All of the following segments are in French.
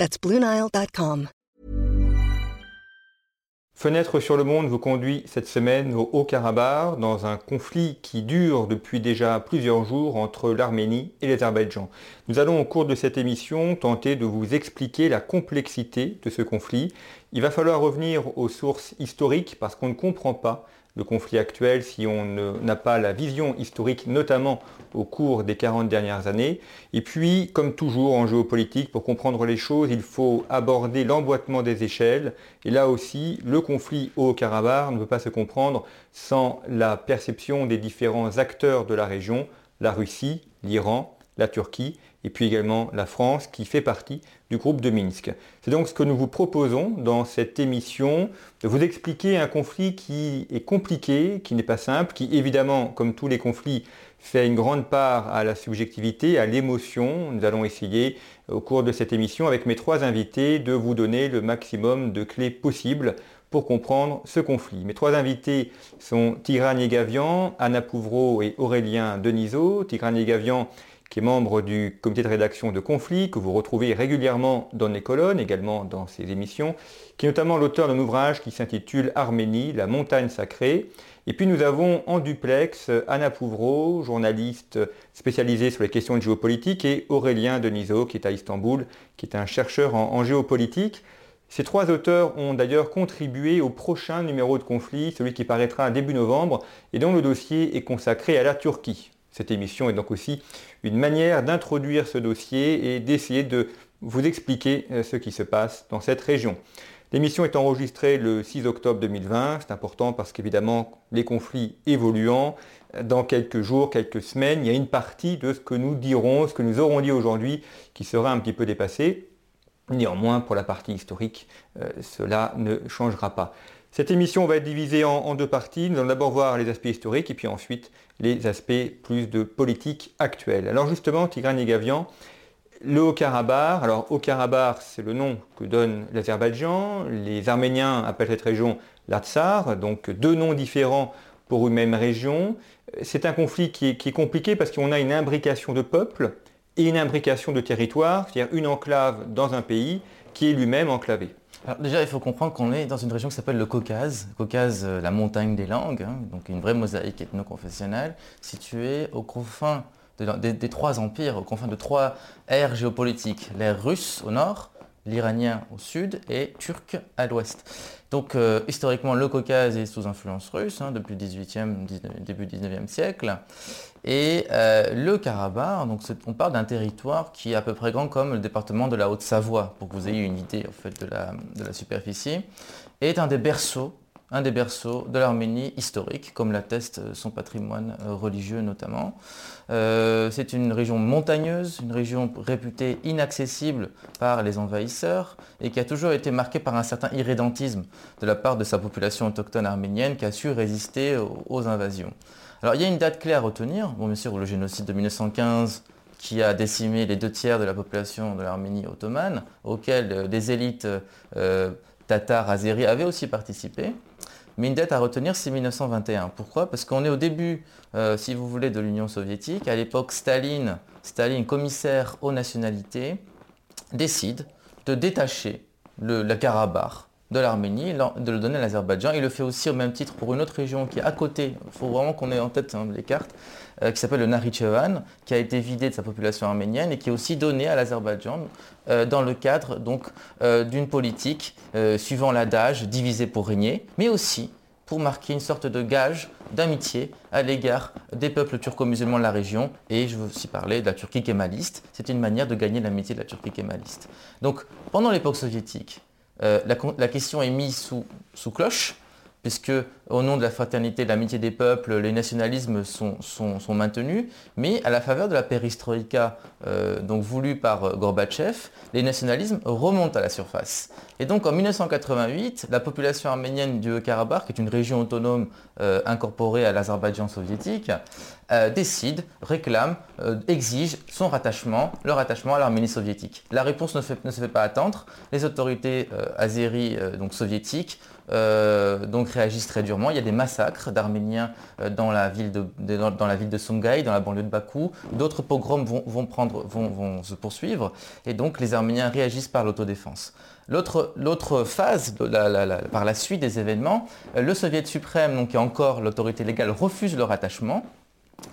That's BlueNile.com. Fenêtre sur le monde vous conduit cette semaine au Haut-Karabakh dans un conflit qui dure depuis déjà plusieurs jours entre l'Arménie et l'Azerbaïdjan. Nous allons au cours de cette émission tenter de vous expliquer la complexité de ce conflit. Il va falloir revenir aux sources historiques parce qu'on ne comprend pas le conflit actuel si on n'a pas la vision historique, notamment au cours des 40 dernières années. Et puis, comme toujours en géopolitique, pour comprendre les choses, il faut aborder l'emboîtement des échelles. Et là aussi, le conflit au Karabakh ne peut pas se comprendre sans la perception des différents acteurs de la région, la Russie, l'Iran, la Turquie et puis également la France qui fait partie du groupe de Minsk. C'est donc ce que nous vous proposons dans cette émission, de vous expliquer un conflit qui est compliqué, qui n'est pas simple, qui évidemment, comme tous les conflits, fait une grande part à la subjectivité, à l'émotion. Nous allons essayer au cours de cette émission avec mes trois invités de vous donner le maximum de clés possibles pour comprendre ce conflit. Mes trois invités sont Tigran Yegavian, Anna Pouvreau et Aurélien Denisot. Tigran Yegavian qui est membre du comité de rédaction de Conflit, que vous retrouvez régulièrement dans les colonnes, également dans ses émissions, qui est notamment l'auteur d'un ouvrage qui s'intitule Arménie, la montagne sacrée. Et puis nous avons en duplex Anna Pouvreau, journaliste spécialisée sur les questions de géopolitique, et Aurélien Denisot, qui est à Istanbul, qui est un chercheur en, en géopolitique. Ces trois auteurs ont d'ailleurs contribué au prochain numéro de conflit, celui qui paraîtra début novembre, et dont le dossier est consacré à la Turquie. Cette émission est donc aussi une manière d'introduire ce dossier et d'essayer de vous expliquer euh, ce qui se passe dans cette région. L'émission est enregistrée le 6 octobre 2020. C'est important parce qu'évidemment, les conflits évoluant, dans quelques jours, quelques semaines, il y a une partie de ce que nous dirons, ce que nous aurons dit aujourd'hui, qui sera un petit peu dépassé. Néanmoins, pour la partie historique, euh, cela ne changera pas. Cette émission va être divisée en, deux parties. Nous allons d'abord voir les aspects historiques et puis ensuite les aspects plus de politique actuelle. Alors justement, Tigran Gavian, le Haut-Karabakh, alors Haut-Karabakh c'est le nom que donne l'Azerbaïdjan, les Arméniens appellent cette région l'Atsar, donc deux noms différents pour une même région. C'est un conflit qui est, qui est compliqué parce qu'on a une imbrication de peuples et une imbrication de territoire, c'est-à-dire une enclave dans un pays qui est lui-même enclavé. Alors déjà, il faut comprendre qu'on est dans une région qui s'appelle le Caucase. Caucase, euh, la montagne des langues, hein, donc une vraie mosaïque ethno-confessionnelle, située aux confins des, trois empires, aux confins de trois aires géopolitiques. L'ère russe au nord, l'iranien au sud et turc à l'ouest. Donc euh, historiquement, le Caucase est sous influence russe hein, depuis le 18e, début 19e siècle. Et euh, le Karabakh, donc on parle d'un territoire qui est à peu près grand comme le département de la Haute-Savoie, pour que vous ayez une idée en fait, de, la, superficie, est un des berceaux un des berceaux de l'Arménie historique, comme l'atteste son patrimoine euh, religieux notamment. Euh, c'est une région montagneuse, une région réputée inaccessible par les envahisseurs et qui a toujours été marquée par un certain irrédentisme de la part de sa population autochtone arménienne qui a su résister aux invasions. Alors il y a une date claire à retenir. Bon, bien sûr, le génocide de 1915 qui a décimé les deux tiers de la population de l'Arménie ottomane, auquel euh, des élites euh, tatars, azéries avaient aussi participé. Mais une date à retenir, c'est 1921. Pourquoi? Parce qu'on est au début, euh, si vous voulez, de l'Union soviétique. À l'époque, Staline, Staline, commissaire aux nationalités, décide de détacher le, la Karabakh de l'Arménie, de le donner à l'Azerbaïdjan. Il le fait aussi au même titre pour une autre région qui est à côté, il faut vraiment qu'on ait en tête hein, les cartes, euh, qui s'appelle le Nakhitchevan, qui a été vidé de sa population arménienne et qui est aussi donné à l'Azerbaïdjan euh, dans le cadre donc euh, d'une politique suivant l'adage divisé pour régner, mais aussi pour marquer une sorte de gage d'amitié à l'égard des peuples turco-musulmans de la région. Et je veux aussi parler de la Turquie kémaliste. C'est une manière de gagner l'amitié de la Turquie kémaliste. Donc, pendant l'époque soviétique, euh, la, question est mise sous, cloche, puisque au nom de la fraternité, de l'amitié des peuples, les nationalismes sont, maintenus, mais à la faveur de la perestroïka, euh, donc voulue par Gorbatchev, les nationalismes remontent à la surface. Et donc en 1988, la population arménienne du Haut-Karabakh, qui est une région autonome incorporée à l'Azerbaïdjan soviétique, décide, réclame, exige son rattachement, leur rattachement à l'Arménie soviétique. La réponse ne, ne se fait pas attendre. Les autorités azéries, donc soviétiques, euh, donc réagissent très durement. Il y a des massacres d'Arméniens euh, dans, la ville de, dans, la de Songhai, dans la banlieue de Bakou. D'autres pogroms vont, se poursuivre. Et donc les Arméniens réagissent par l'autodéfense. L'autre phase, par la suite des événements, euh, le Soviet suprême, donc, qui est encore l'autorité légale, refuse le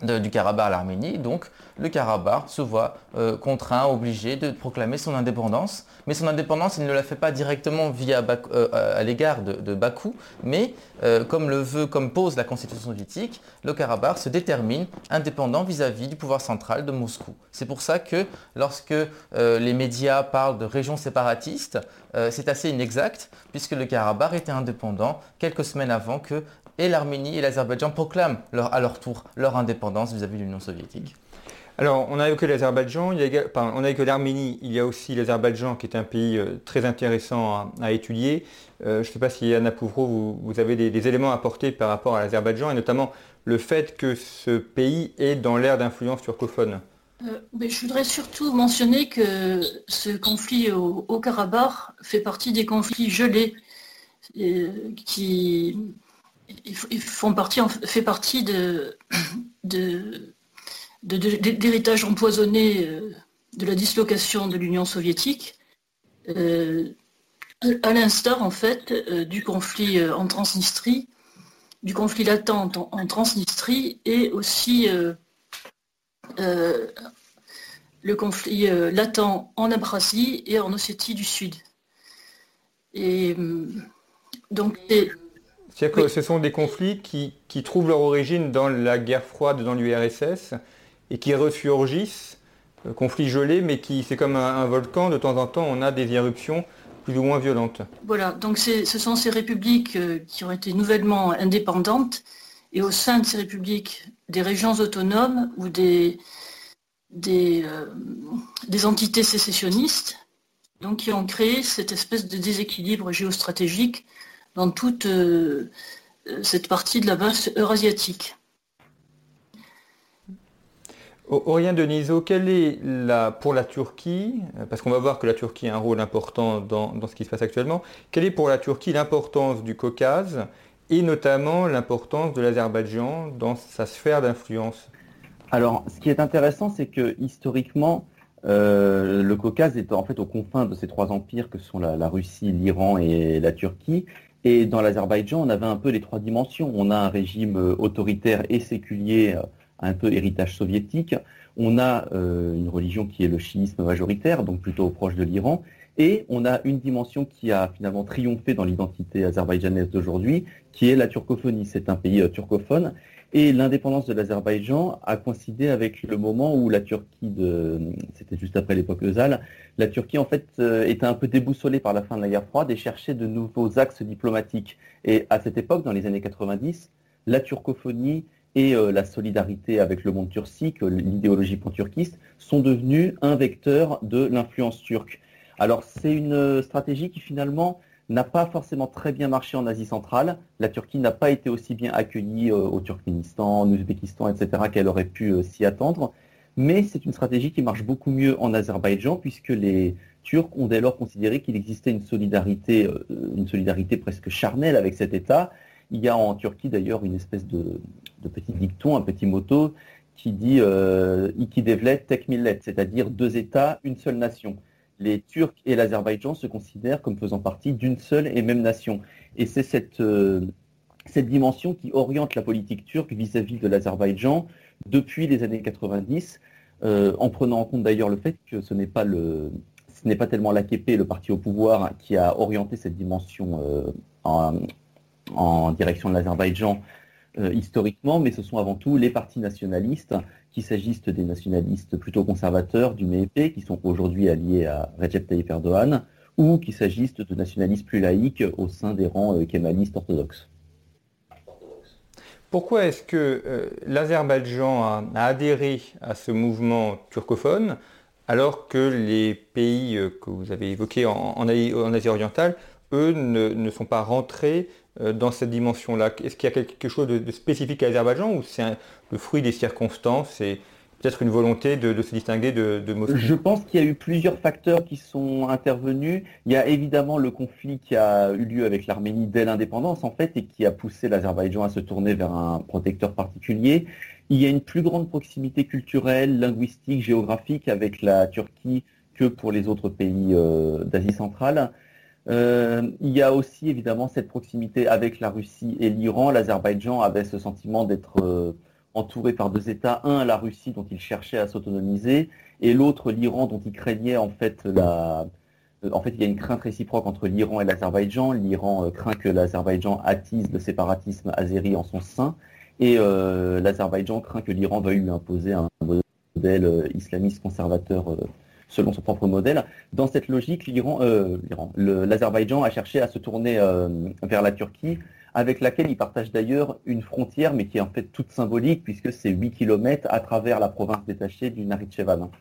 du Karabakh à l'Arménie. Donc le Karabakh se voit euh, contraint, obligé de proclamer son indépendance. Mais son indépendance, il ne la fait pas directement via euh, à l'égard de, Bakou, mais euh, comme le veut, comme pose la constitution soviétique, le Karabakh se détermine indépendant vis-à-vis du pouvoir central de Moscou. C'est pour ça que lorsque les médias parlent de région séparatiste, c'est assez inexact, puisque le Karabakh était indépendant quelques semaines avant que et l'Arménie et l'Azerbaïdjan proclament à leur tour leur indépendance vis-à-vis de l'Union soviétique. Alors, on a évoqué l'Azerbaïdjan, on a évoqué l'Arménie, il y a aussi l'Azerbaïdjan qui est un pays euh, très intéressant à, étudier. Euh, je ne sais pas si Anna Pouvreau, vous, avez des, éléments à apporter par rapport à l'Azerbaïdjan et notamment le fait que ce pays est dans l'ère d'influence turcophone. Euh, mais je voudrais surtout mentionner que ce conflit au, au Karabakh fait partie des conflits gelés qui, ils font partie, fait partie de, d'héritage empoisonné euh, de la dislocation de l'Union soviétique, euh, à l'instar en fait euh, du conflit en Transnistrie, du conflit latent en, Transnistrie et aussi le conflit latent en Abkhazie et en Ossétie du Sud. Et donc c'est-à-dire que ce sont des conflits qui, trouvent leur origine dans la guerre froide dans l'URSS et qui ressurgissent, euh, conflits gelés, mais qui c'est comme un, volcan, de temps en temps on a des éruptions plus ou moins violentes. Voilà, donc ce sont ces républiques euh, qui ont été nouvellement indépendantes et au sein de ces républiques des régions autonomes ou des, des, euh, des entités sécessionnistes donc, qui ont créé cette espèce de déséquilibre géostratégique dans toute euh, cette partie de la base eurasiatique. Aurélien Deniso, quelle est la, pour la Turquie, parce qu'on va voir que la Turquie a un rôle important dans, ce qui se passe actuellement, quelle est pour la Turquie l'importance du Caucase et notamment l'importance de l'Azerbaïdjan dans sa sphère d'influence? Alors, ce qui est intéressant, c'est que historiquement, euh, le Caucase est en fait aux confins de ces trois empires que sont la Russie, l'Iran et la Turquie. Et dans l'Azerbaïdjan, on avait un peu les trois dimensions. On a un régime euh, autoritaire et séculier, euh, un peu héritage soviétique. On a euh, une religion qui est le chiisme majoritaire, donc plutôt proche de l'Iran. Et on a une dimension qui a finalement triomphé dans l'identité azerbaïdjanaise d'aujourd'hui, qui est la turcophonie. C'est un pays turcophone. Et l'indépendance de l'Azerbaïdjan a coïncidé avec le moment où la Turquie, c'était juste après l'époque Özal, la Turquie en fait euh, était un peu déboussolée par la fin de la guerre froide et cherchait de nouveaux axes diplomatiques. Et à cette époque, dans les années 90, la turcophonie et euh, la solidarité avec le monde turcique, l'idéologie pan-turquiste, sont devenus un vecteur de l'influence turque. Alors c'est une stratégie qui finalement n'a pas forcément très bien marché en Asie centrale. La Turquie n'a pas été aussi bien accueillie euh, au Turkménistan, en Ouzbékistan, etc., qu'elle aurait pu euh, s'y attendre. Mais c'est une stratégie qui marche beaucoup mieux en Azerbaïdjan, puisque les Turcs ont dès lors considéré qu'il existait une solidarité, euh, une solidarité presque charnelle avec cet État. Il y a en Turquie d'ailleurs une espèce de, petit dicton, un petit motto qui dit Iki devlet tek millet, c'est-à-dire deux États, une seule nation les Turcs et l'Azerbaïdjan se considèrent comme faisant partie d'une seule et même nation. Et c'est cette, euh, cette dimension qui oriente la politique turque vis-à-vis de l'Azerbaïdjan depuis les années 90, euh, en prenant en compte d'ailleurs le fait que ce n'est pas le ce n'est pas tellement l'AKP, le parti au pouvoir, qui a orienté cette dimension euh, en, en, direction de l'Azerbaïdjan historiquement, mais ce sont avant tout les partis nationalistes qu'il s'agisse des nationalistes plutôt conservateurs du MEP, qui sont aujourd'hui alliés à Recep Tayyip Erdogan, ou qu'il s'agisse de nationalistes plus laïques au sein des rangs euh, kémalistes orthodoxes. Pourquoi est-ce que euh, l'Azerbaïdjan a, adhéré à ce mouvement turcophone alors que les pays euh, que vous avez évoqués en, Asie orientale, eux, ne, sont pas rentrés euh, dans cette dimension-là Est-ce qu'il y a quelque chose de, spécifique à l'Azerbaïdjan ou c'est le fruit des circonstances peut-être une volonté de, se distinguer de, de, Moscou? Je pense qu'il y a eu plusieurs facteurs qui sont intervenus. Il y a évidemment le conflit qui a eu lieu avec l'Arménie dès l'indépendance, en fait, et qui a poussé l'Azerbaïdjan à se tourner vers un protecteur particulier. Il y a une plus grande proximité culturelle, linguistique, géographique avec la Turquie que pour les autres pays euh, d'Asie centrale. Euh, il y a aussi évidemment cette proximité avec la Russie et l'Iran. L'Azerbaïdjan avait ce sentiment d'être euh, entouré par deux États, un la Russie dont il cherchait à s'autonomiser, et l'autre l'Iran dont il craignait en fait la. Euh, en fait, il y a une crainte réciproque entre l'Iran et l'Azerbaïdjan. L'Iran craint que l'Azerbaïdjan attise le séparatisme azéri en son sein, et l'Azerbaïdjan craint que l'Iran veuille lui imposer un modèle islamiste conservateur selon son propre modèle. Dans cette logique, l'Iran, l'Azerbaïdjan a cherché à se tourner vers la Turquie avec laquelle il partage d'ailleurs une frontière, mais qui est en fait toute symbolique, puisque c'est 8 km à travers la province détachée du Nakhitchevan.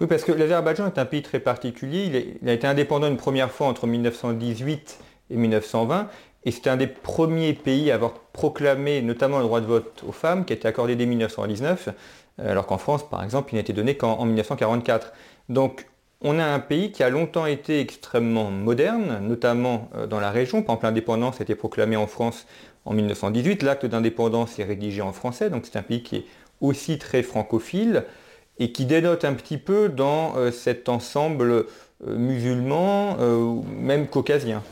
Oui, parce que l'Azerbaïdjan est un pays très particulier. Il, a été indépendant une première fois entre 1918 et 1920, et c'était un des premiers pays à avoir proclamé notamment le droit de vote aux femmes, qui a été accordé dès 1919, alors qu'en France, par exemple, il n'a été donné qu'en 1944. Donc on a un pays qui a longtemps été extrêmement moderne, notamment euh, dans la région. Par exemple, l'indépendance a été proclamée en France en 1918. L'acte d'indépendance est rédigé en français, donc c'est un pays qui est aussi très francophile et qui dénote un petit peu dans euh, cet ensemble euh, musulman, même caucasien.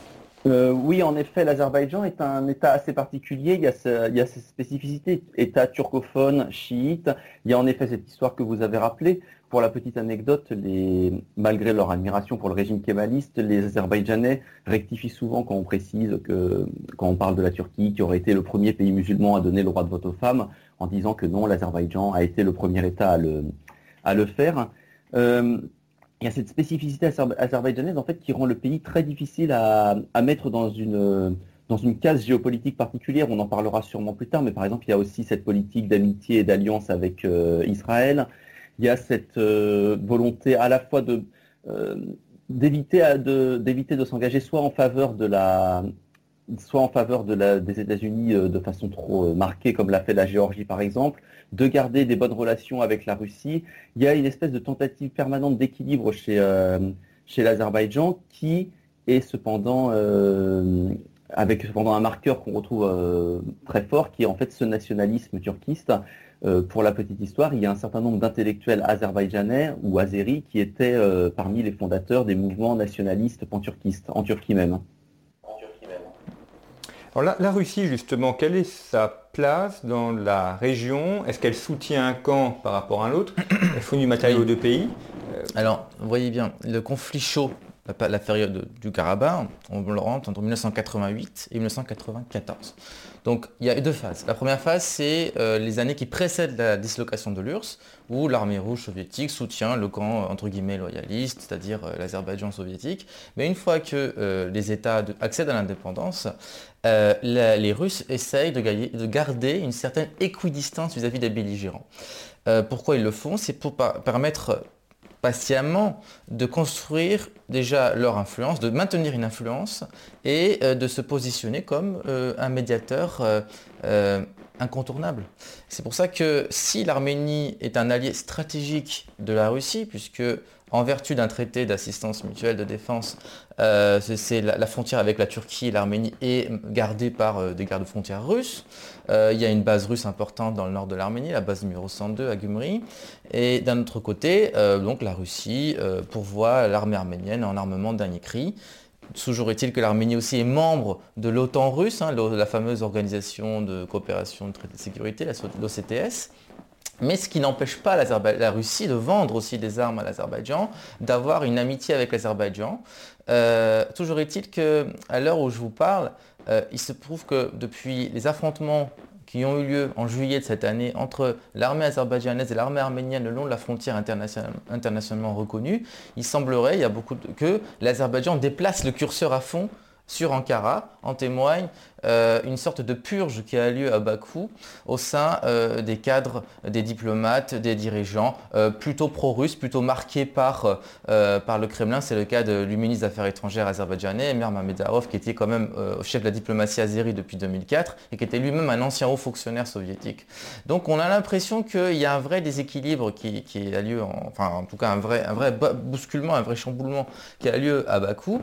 Oui, en effet, l'Azerbaïdjan est un État assez particulier. Il y, a il y a ses spécificités, État turcophone, chiite. Il y a en effet cette histoire que vous avez rappelée pour la petite anecdote, malgré leur admiration pour le régime kémaliste, les Azerbaïdjanais rectifient souvent quand on précise que, quand on parle de la Turquie, qui aurait été le premier pays musulman à donner le droit de vote aux femmes, en disant que non, l'Azerbaïdjan a été le premier État à le, faire. Euh, il y a cette spécificité azerbaïdjanaise en fait qui rend le pays très difficile à, mettre dans une dans une case géopolitique particulière. On en parlera sûrement plus tard, mais par exemple, il y a aussi cette politique d'amitié et d'alliance avec euh, Israël il y a cette euh, volonté à la fois de euh, d'éviter de, d'éviter de s'engager soit en faveur de la soit en faveur des États-Unis de façon trop marquée, comme l'a fait la Géorgie par exemple, de garder des bonnes relations avec la Russie. Il y a une espèce de tentative permanente d'équilibre chez, chez l'Azerbaïdjan qui est cependant avec cependant un marqueur qu'on retrouve très fort, qui est en fait ce nationalisme turquiste euh, pour la petite histoire, il y a un certain nombre d'intellectuels azerbaïdjanais ou azéris qui étaient euh, parmi les fondateurs des mouvements nationalistes panturquistes, en Turquie même. Alors la, Russie, justement, quelle est sa place dans la région. Est-ce qu'elle soutient un camp par rapport à un autre? Elle fournit du matériel aux deux pays? Euh, Alors, vous voyez bien, le conflit chaud, la, période du Karabakh, on le rentre entre 1988 et 1994. Donc il y a deux phases. La première phase, c'est euh, les années qui précèdent la dislocation de l'URSS, où l'armée rouge soviétique soutient le camp entre guillemets loyaliste, c'est-à-dire euh, l'Azerbaïdjan soviétique. Mais une fois que euh, les États accèdent à l'indépendance, les Russes essayent de, garder une certaine équidistance vis-à-vis des belligérants. pourquoi ils le font? C'est pour permettre patiemment de construire déjà leur influence, de maintenir une influence et euh, de se positionner comme euh, un médiateur euh, incontournable. C'est pour ça que si l'Arménie est un allié stratégique de la Russie, puisque en vertu d'un traité d'assistance mutuelle de défense, euh, c'est la, frontière avec la Turquie et l'Arménie est gardée par euh, des gardes-frontières russes. Euh, il y a une base russe importante dans le nord de l'Arménie, la base numéro 102 à Gumri. Et d'un autre côté, donc la Russie pourvoit l'armée arménienne en armement de dernier cri. Toujours est-il que l'Arménie aussi est membre de l'OTAN russe, hein, la fameuse organisation de coopération de traité de sécurité, l'OCTS. Mais ce qui n'empêche pas la Russie de vendre aussi des armes à l'Azerbaïdjan, d'avoir une amitié avec l'Azerbaïdjan. Euh, toujours est-il qu'à l'heure où je vous parle, euh, il se prouve que depuis les affrontements qui ont eu lieu en juillet de cette année entre l'armée azerbaïdjanaise et l'armée arménienne le long de la frontière internationalement reconnue, il semblerait, y a beaucoup que l'Azerbaïdjan déplace le curseur à fond sur Ankara. En témoigne euh, une sorte de purge qui a lieu à Bakou au sein euh, des cadres, des diplomates, des dirigeants euh, plutôt pro-russes, plutôt marqués par, le Kremlin. C'est le cas du ministre des Affaires étrangères azerbaïdjanais, Emir Mamedov, qui était quand même chef de la diplomatie azérie depuis 2004 et qui était lui-même un ancien haut fonctionnaire soviétique. Donc on a l'impression qu'il y a un vrai déséquilibre qui, a lieu, enfin en tout cas un vrai, un vrai bousculement, un vrai chamboulement qui a lieu à Bakou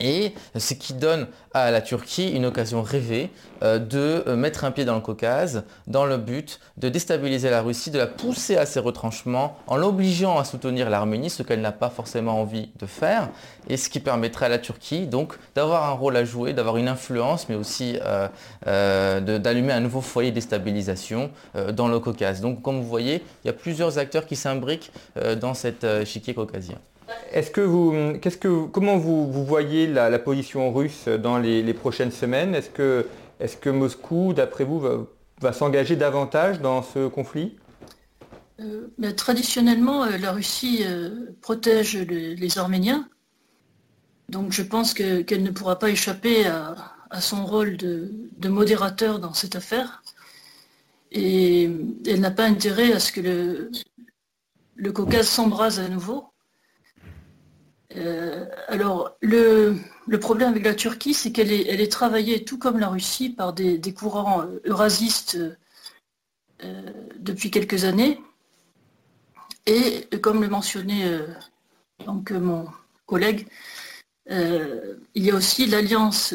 et ce qui donne à la Turquie une occasion rêvée euh, de euh, mettre un pied dans le Caucase dans le but de déstabiliser la Russie, de la pousser à ses retranchements en l'obligeant à soutenir l'Arménie, ce qu'elle n'a pas forcément envie de faire, et ce qui permettrait à la Turquie donc d'avoir un rôle à jouer, d'avoir une influence, mais aussi euh, d'allumer un nouveau foyer de déstabilisation dans le Caucase. Donc comme vous voyez, il y a plusieurs acteurs qui s'imbriquent dans cet échiquier caucasien. Est-ce que vous, qu'est-ce que, comment vous, voyez la, position russe dans les, prochaines semaines? Est-ce que, est que Moscou, d'après vous, va, s'engager davantage dans ce conflit? Euh, Traditionnellement, euh, la Russie euh, protège les, Arméniens. Donc je pense qu'elle ne pourra pas échapper à, son rôle de, modérateur dans cette affaire. Et elle n'a pas intérêt à ce que le Caucase s'embrase à nouveau. Euh, alors, le, problème avec la Turquie, c'est qu'elle est, travaillée, tout comme la Russie, par des, courants eurasistes euh, depuis quelques années. Et comme le mentionnait euh, donc, mon collègue, il y a aussi l'alliance,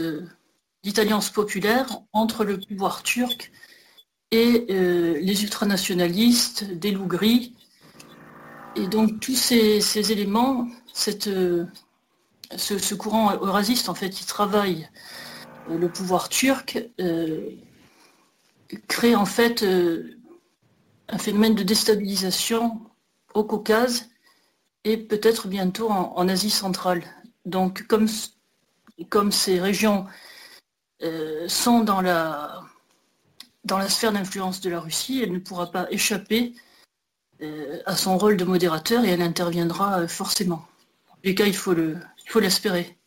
l'alliance populaire entre le pouvoir turc et les ultranationalistes, des loups gris. Et donc tous ces éléments euh, ce, courant eurasiste, en fait, qui travaille euh, le pouvoir turc, euh, crée en fait un phénomène de déstabilisation au Caucase et peut-être bientôt en, Asie centrale. Donc comme, ces régions sont dans la sphère d'influence de la Russie, elle ne pourra pas échapper à son rôle de modérateur et elle interviendra forcément les cas, il faut l'espérer.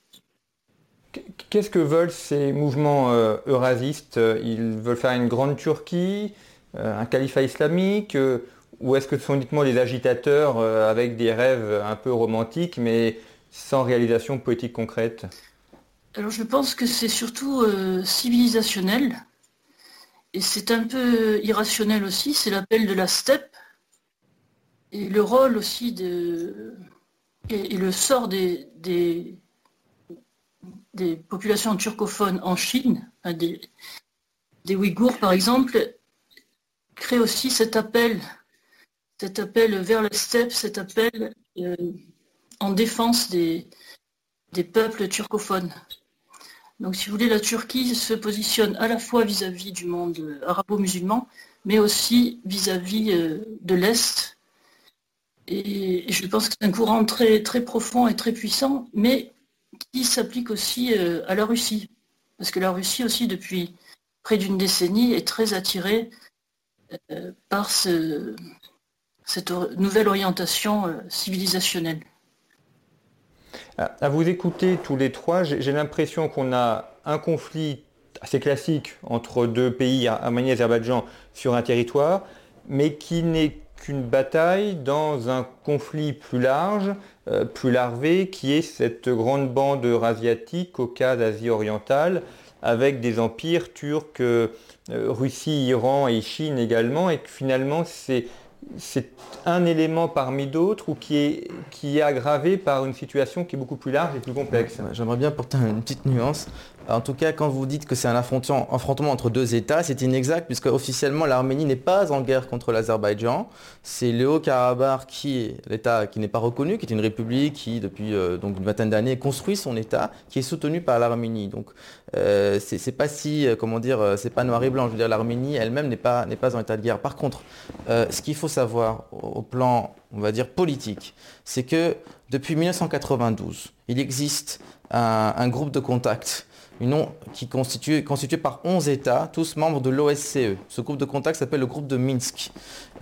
Qu'est-ce que veulent ces mouvements euh, eurasistes? Ils veulent faire une grande Turquie, euh, un califat islamique, euh, ou est-ce que ce sont uniquement des agitateurs avec des rêves un peu romantiques, mais sans réalisation politique concrète? Alors je pense que c'est surtout civilisationnel, et c'est un peu irrationnel aussi, c'est l'appel de la steppe, et le rôle aussi de, et, le sort des, populations turcophones en Chine, des, des Ouïghours par exemple, crée aussi cet appel, cet appel vers la steppe, cet appel euh, en défense des, des peuples turcophones. Donc si vous voulez, la Turquie se positionne à la fois vis-à-vis du monde arabo-musulman, mais aussi vis-à-vis euh, de l'Est, et je pense que c'est un courant très, très profond et très puissant, mais qui s'applique aussi euh, à la Russie. Parce que la Russie aussi, depuis près d'une décennie, est très attirée euh, par cette nouvelle orientation euh, civilisationnelle. À vous écouter tous les trois, j'ai l'impression qu'on a un conflit assez classique entre deux pays, Arménie et Azerbaïdjan, sur un territoire, mais qui n'est qu'une bataille dans un conflit plus large, euh, plus larvé, qui est cette grande bande eurasiatique, Caucase, Asie orientale, avec des empires turcs, euh, Russie, Iran et Chine également, et que finalement c'est c'est un élément parmi d'autres ou qui est, qui est aggravé par une situation qui est beaucoup plus large et plus complexe. J'aimerais bien porter une petite nuance. En tout cas, quand vous dites que c'est un affrontement, entre deux États, c'est inexact puisque officiellement l'Arménie n'est pas en guerre contre l'Azerbaïdjan. C'est le Haut-Karabakh qui est l'État qui n'est pas reconnu, qui est une république qui depuis euh, donc une vingtaine d'années construit son État, qui est soutenu par l'Arménie. Donc euh, c'est pas si euh, comment dire, c'est pas noir et blanc. Je veux dire, l'Arménie elle-même n'est pas pas en état de guerre. Par contre, ce qu'il faut savoir au plan on va dire politique, c'est que depuis 1992, il existe un groupe de contact qui est constitué, constitué, par 11 États, tous membres de l'OSCE. Ce groupe de contact s'appelle le groupe de Minsk.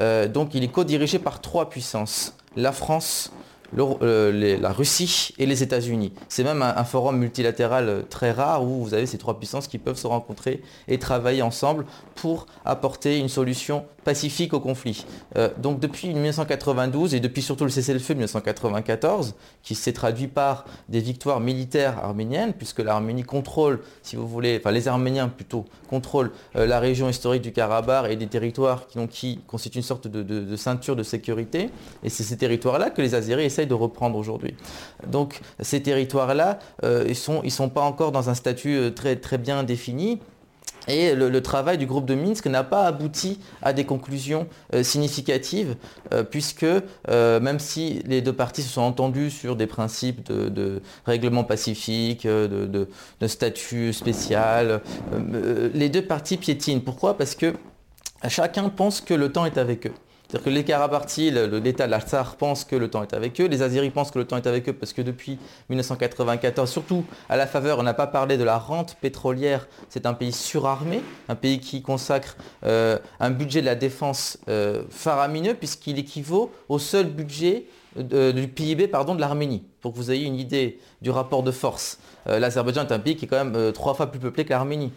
Euh, donc il est co-dirigé par trois puissances, la France, la Russie et les États-Unis. C'est même un, forum multilatéral très rare où vous avez ces trois puissances qui peuvent se rencontrer et travailler ensemble pour apporter une solution pacifique au conflit. Euh, donc depuis 1992 et depuis surtout le cessez-le-feu de 1994, qui s'est traduit par des victoires militaires arméniennes, puisque l'Arménie contrôle, si vous voulez, enfin les Arméniens plutôt, contrôlent euh, la région historique du Karabakh et des territoires qui, constituent une sorte de, ceinture de sécurité. Et c'est ces territoires-là que les Azéris essayent de reprendre aujourd'hui. Donc ces territoires-là, euh, ils ne sont, pas encore dans un statut très bien défini. Et le, travail du groupe de Minsk n'a pas abouti à des conclusions euh, significatives, euh, puisque euh, même si les deux parties se sont entendues sur des principes de, règlement pacifique, de, statut spécial, les deux parties piétinent. Pourquoi? Parce que chacun pense que le temps est avec eux. C'est-à-dire que les Karabartis, l'État de l'Artsar pense que le temps est avec eux, les Azeris pensent que le temps est avec eux parce que depuis 1994, surtout à la faveur, on n'a pas parlé de la rente pétrolière, c'est un pays surarmé, un pays qui consacre euh, un budget de la défense euh, faramineux puisqu'il équivaut au seul budget euh, du PIB de l'Arménie, pour que vous ayez une idée du rapport de force. Euh, L'Azerbaïdjan est un pays qui est quand même euh, trois fois plus peuplé que l'Arménie.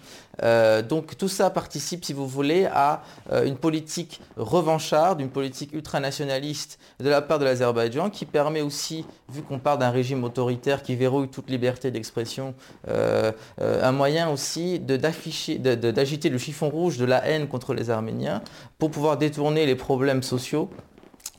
donc tout ça participe, si vous voulez, à une politique revancharde, une politique ultranationaliste de la part de l'Azerbaïdjan, qui permet aussi, vu qu'on parle d'un régime autoritaire qui verrouille toute liberté d'expression, un moyen aussi d'agiter le chiffon rouge de la haine contre les Arméniens pour pouvoir détourner les problèmes sociaux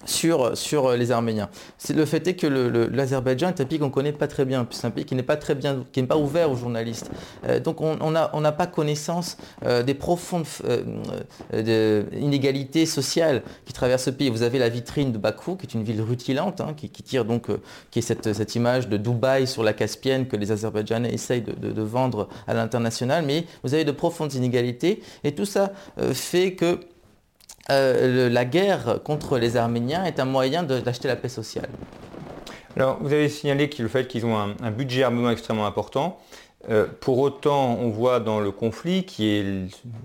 sur, sur les Arméniens. Le fait est que l'Azerbaïdjan est un pays qu'on ne connaît pas très bien, c'est un pays qui n'est pas très bien, qui n'est pas ouvert aux journalistes. Euh, donc on n'a pas connaissance euh, des profondes euh, inégalités sociales qui traversent ce pays. Vous avez la vitrine de Bakou, qui est une ville rutilante, hein, qui, tire donc, qui est cette, image de Dubaï sur la Caspienne que les Azerbaïdjanais essayent de vendre à l'international, mais vous avez de profondes inégalités, et tout ça fait que euh, la guerre contre les Arméniens est un moyen d'acheter la paix sociale. Alors, vous avez signalé que le fait qu'ils ont un, budget armement extrêmement important. Euh, pour autant, on voit dans le conflit qui est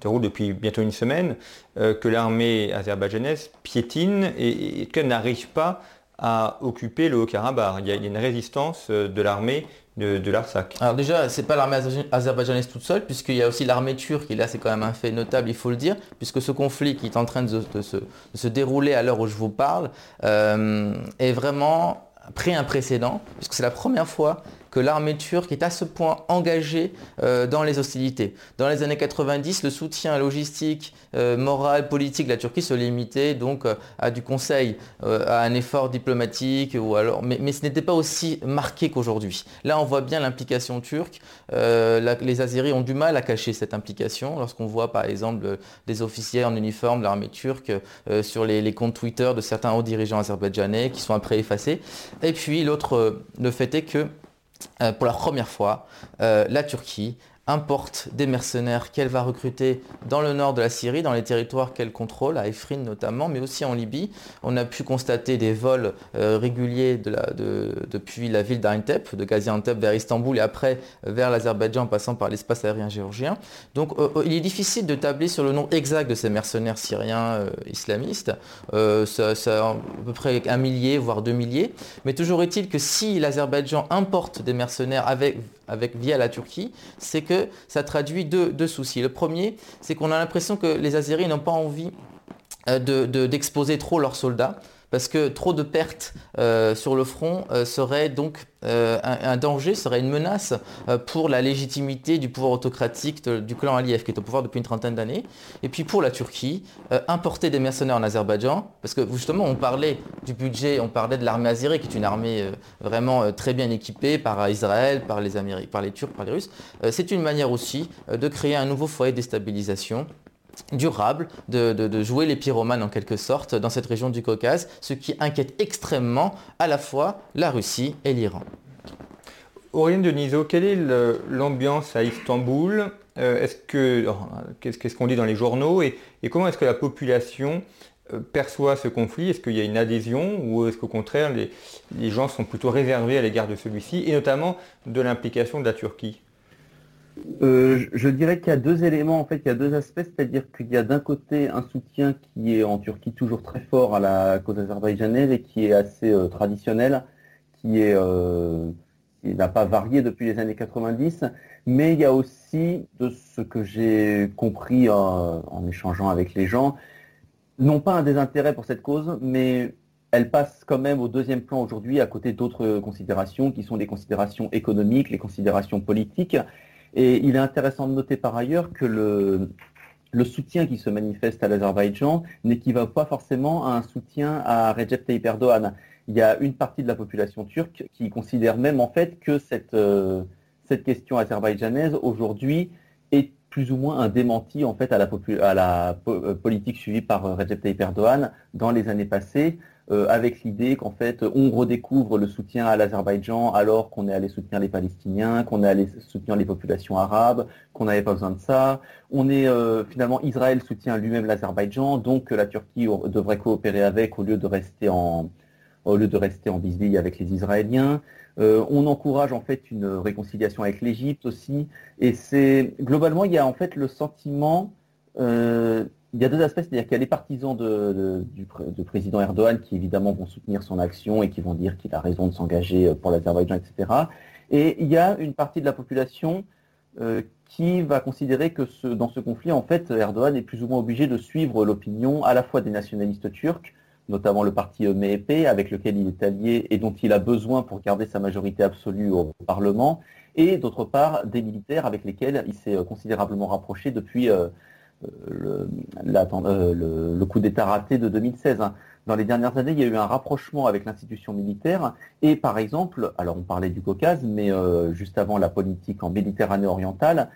déroule depuis bientôt une semaine euh, que l'armée azerbaïdjanaise piétine et, et qu'elle n'arrive pas à occuper le Haut-Karabakh. Il, y a une résistance de l'armée de, l'Arsac. Alors déjà, c'est pas l'armée azerbaïdjanaise toute seule, puisqu'il y a aussi l'armée turque, et là c'est quand même un fait notable, il faut le dire, puisque ce conflit qui est en train de, se, dérouler à l'heure où je vous parle, euh, est vraiment pris un précédent, puisque c'est la première fois que l'armée turque est à ce point engagée euh, dans les hostilités. Dans les années 90, le soutien logistique, euh, moral, politique de la Turquie se limitait donc euh, à du conseil, à un effort diplomatique, ou alors, mais, ce n'était pas aussi marqué qu'aujourd'hui. Là, on voit bien l'implication turque. les Azeris ont du mal à cacher cette implication lorsqu'on voit par exemple des officiers en uniforme de l'armée turque sur les, les, comptes Twitter de certains hauts dirigeants azerbaïdjanais qui sont après effacés. Et puis l'autre, le fait est que pour la première fois, euh, la Turquie importe des mercenaires qu'elle va recruter dans le nord de la Syrie, dans les territoires qu'elle contrôle, à Efrin notamment, mais aussi en Libye. On a pu constater des vols euh, réguliers depuis la ville d'Aintep, de Gaziantep vers Istanbul et après vers l'Azerbaïdjan en passant par l'espace aérien géorgien. Donc euh, euh, il est difficile de tabler sur le nom exact de ces mercenaires syriens islamistes. c'est à peu près un millier, voire deux milliers. Mais toujours est-il que si l'Azerbaïdjan importe des mercenaires avec avec, via la Turquie, c'est que ça traduit deux, soucis. Le premier, c'est qu'on a l'impression que les Azéris n'ont pas envie euh, d'exposer trop leurs soldats parce que trop de pertes euh, sur le front euh, serait donc euh, un, danger, serait une menace pour la légitimité du pouvoir autocratique du clan Aliyev, qui est au pouvoir depuis une trentaine d'années. Et puis pour la Turquie, importer des mercenaires en Azerbaïdjan, parce que justement on parlait du budget, on parlait de l'armée azérie, qui est une armée vraiment très bien équipée par Israël, par les Américains, par les Turcs, par les Russes. c'est une manière aussi de créer un nouveau foyer de déstabilisation durable de, jouer les pyromanes en quelque sorte dans cette région du Caucase, ce qui inquiète extrêmement à la fois la Russie et l'Iran. Aurélien Denisot, quelle est l'ambiance à Istanbul? Euh, oh, qu'est-ce qu'on dit dans les journaux? Et, comment est-ce que la population euh, perçoit ce conflit? Est-ce qu'il y a une adhésion ou est-ce qu'au contraire les, les gens sont plutôt réservés à l'égard de celui-ci et notamment de l'implication de la Turquie? Euh, je dirais qu'il y a deux éléments, en fait, il y a deux aspects, c'est-à-dire qu'il y a d'un côté un soutien qui est en Turquie toujours très fort à la cause azerbaïdjanaise et qui est assez euh, traditionnel qui est qui n'a pas varié depuis les années 90, mais il y a aussi, de ce que j'ai compris en échangeant avec les gens, non pas un désintérêt pour cette cause, mais elle passe quand même au deuxième plan aujourd'hui à côté d'autres considérations qui sont des considérations économiques, les considérations politiques. Et il est intéressant de noter par ailleurs que le, soutien qui se manifeste à l'Azerbaïdjan n'équivaut pas forcément à un soutien à Recep Tayyip Erdogan. Il y a une partie de la population turque qui considère même en fait que cette, euh, cette question azerbaïdjanaise aujourd'hui est plus ou moins un démenti en fait à la, euh, politique suivie par euh, Recep Tayyip Erdogan dans les années passées, avec l'idée qu'en fait on redécouvre le soutien à l'Azerbaïdjan alors qu'on est allé soutenir les Palestiniens, qu'on est allé soutenir les populations arabes, qu'on n'avait pas besoin de ça. On est finalement Israël soutient lui-même l'Azerbaïdjan, donc la Turquie devrait coopérer avec au lieu de rester en au lieu de rester en bisbille avec les Israéliens. Euh, on encourage en fait une réconciliation avec l'Égypte aussi. Et c'est globalement, il y a en fait le sentiment, euh, il y a deux aspects, c'est-à-dire qu'il y a les partisans du président Erdogan qui évidemment vont soutenir son action et qui vont dire qu'il a raison de s'engager pour l'Azerbaïdjan, etc. Et il y a une partie de la population euh, qui va considérer que dans ce conflit, en fait, Erdogan est plus ou moins obligé de suivre l'opinion à la fois des nationalistes turcs, notamment le parti MHP, avec lequel il est allié et dont il a besoin pour garder sa majorité absolue au Parlement, et d'autre part des militaires avec lesquels il s'est euh, considérablement rapproché depuis euh, euh, le, coup d'État raté de 2016. Hein. Dans les dernières années, il y a eu un rapprochement avec l'institution militaire et par exemple, alors on parlait du Caucase, mais juste avant la politique en Méditerranée orientale,